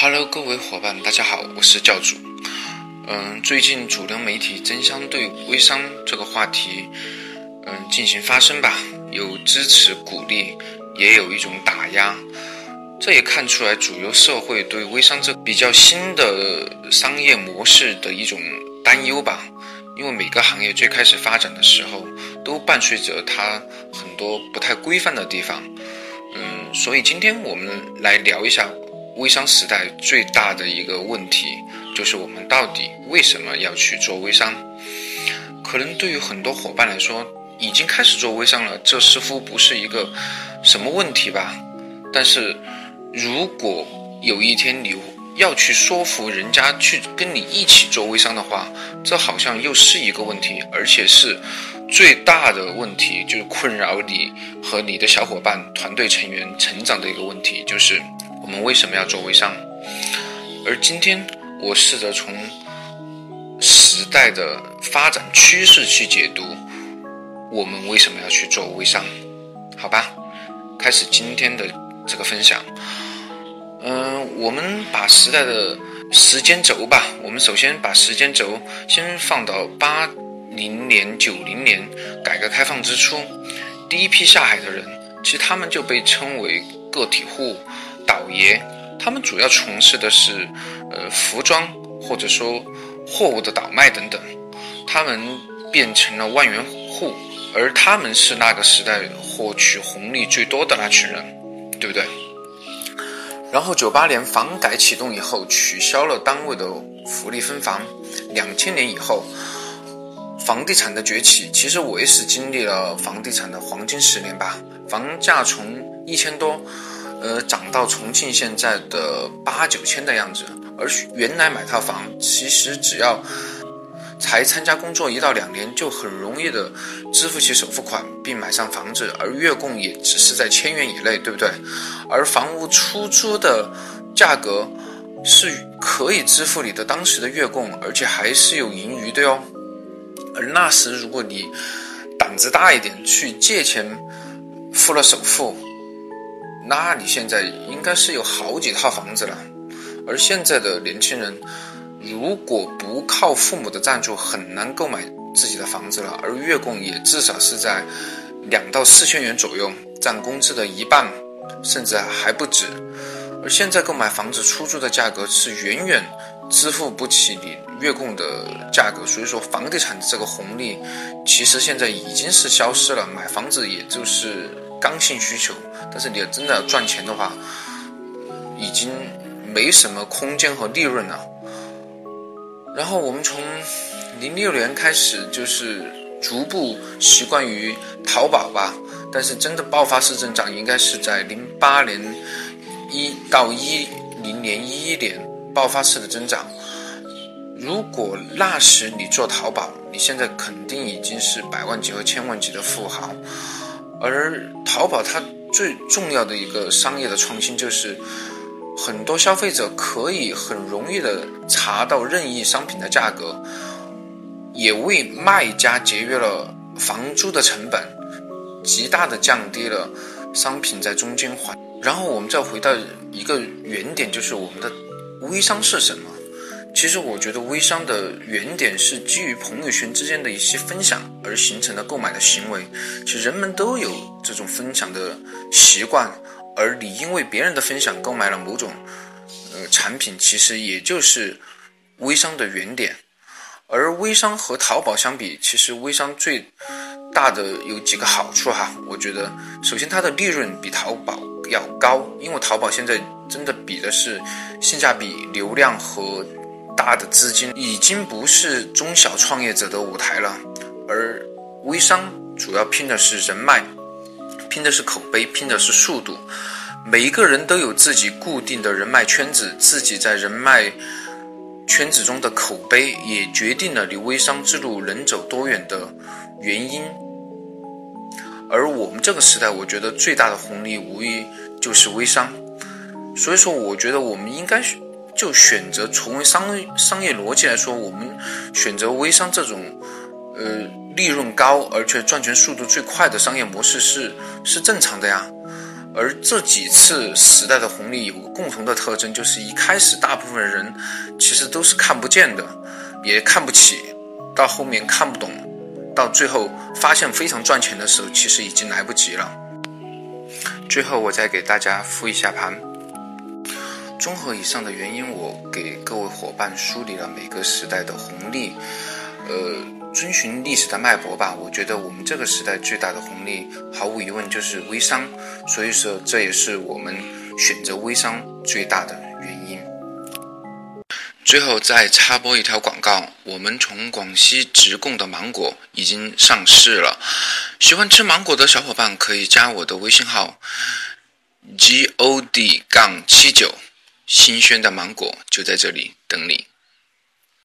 Hello，各位伙伴，大家好，我是教主。嗯，最近主流媒体争相对微商这个话题，嗯，进行发声吧，有支持鼓励，也有一种打压。这也看出来主流社会对微商这比较新的商业模式的一种担忧吧。因为每个行业最开始发展的时候，都伴随着它很多不太规范的地方。嗯，所以今天我们来聊一下。微商时代最大的一个问题，就是我们到底为什么要去做微商？可能对于很多伙伴来说，已经开始做微商了，这似乎不是一个什么问题吧？但是，如果有一天你要去说服人家去跟你一起做微商的话，这好像又是一个问题，而且是最大的问题，就是困扰你和你的小伙伴、团队成员成长的一个问题，就是。我们为什么要做微商？而今天我试着从时代的发展趋势去解读，我们为什么要去做微商？好吧，开始今天的这个分享。嗯，我们把时代的时间轴吧，我们首先把时间轴先放到八零年、九零年，改革开放之初，第一批下海的人，其实他们就被称为个体户。倒爷，他们主要从事的是，呃，服装或者说货物的倒卖等等，他们变成了万元户，而他们是那个时代获取红利最多的那群人，对不对？然后九八年房改启动以后，取消了单位的福利分房，两千年以后，房地产的崛起，其实我也是经历了房地产的黄金十年吧，房价从一千多。呃，涨到重庆现在的八九千的样子，而原来买套房其实只要才参加工作一到两年，就很容易的支付起首付款并买上房子，而月供也只是在千元以内，对不对？而房屋出租的价格是可以支付你的当时的月供，而且还是有盈余的哟。而那时如果你胆子大一点，去借钱付了首付。那你现在应该是有好几套房子了，而现在的年轻人，如果不靠父母的赞助，很难购买自己的房子了，而月供也至少是在两到四千元左右，占工资的一半，甚至还不止。而现在购买房子出租的价格是远远支付不起你月供的价格，所以说房地产的这个红利，其实现在已经是消失了，买房子也就是。刚性需求，但是你要真的要赚钱的话，已经没什么空间和利润了。然后我们从零六年开始，就是逐步习惯于淘宝吧，但是真的爆发式增长应该是在零八年一到一零年一一年爆发式的增长。如果那时你做淘宝，你现在肯定已经是百万级和千万级的富豪。而淘宝它最重要的一个商业的创新，就是很多消费者可以很容易的查到任意商品的价格，也为卖家节约了房租的成本，极大的降低了商品在中间环。然后我们再回到一个原点，就是我们的微商是什么？其实我觉得微商的原点是基于朋友圈之间的一些分享而形成的购买的行为。其实人们都有这种分享的习惯，而你因为别人的分享购买了某种呃产品，其实也就是微商的原点。而微商和淘宝相比，其实微商最大的有几个好处哈。我觉得首先它的利润比淘宝要高，因为淘宝现在真的比的是性价比、流量和。大的资金已经不是中小创业者的舞台了，而微商主要拼的是人脉，拼的是口碑，拼的是速度。每一个人都有自己固定的人脉圈子，自己在人脉圈子中的口碑也决定了你微商之路能走多远的原因。而我们这个时代，我觉得最大的红利无疑就是微商，所以说，我觉得我们应该。就选择从商商业逻辑来说，我们选择微商这种，呃，利润高而且赚钱速度最快的商业模式是是正常的呀。而这几次时代的红利有个共同的特征，就是一开始大部分人其实都是看不见的，也看不起，到后面看不懂，到最后发现非常赚钱的时候，其实已经来不及了。最后，我再给大家复一下盘。综合以上的原因，我给各位伙伴梳理了每个时代的红利，呃。遵循历史的脉搏吧，我觉得我们这个时代最大的红利，毫无疑问就是微商，所以说这也是我们选择微商最大的原因。最后再插播一条广告，我们从广西直供的芒果已经上市了，喜欢吃芒果的小伙伴可以加我的微信号 g o d 杠七九，新鲜的芒果就在这里等你。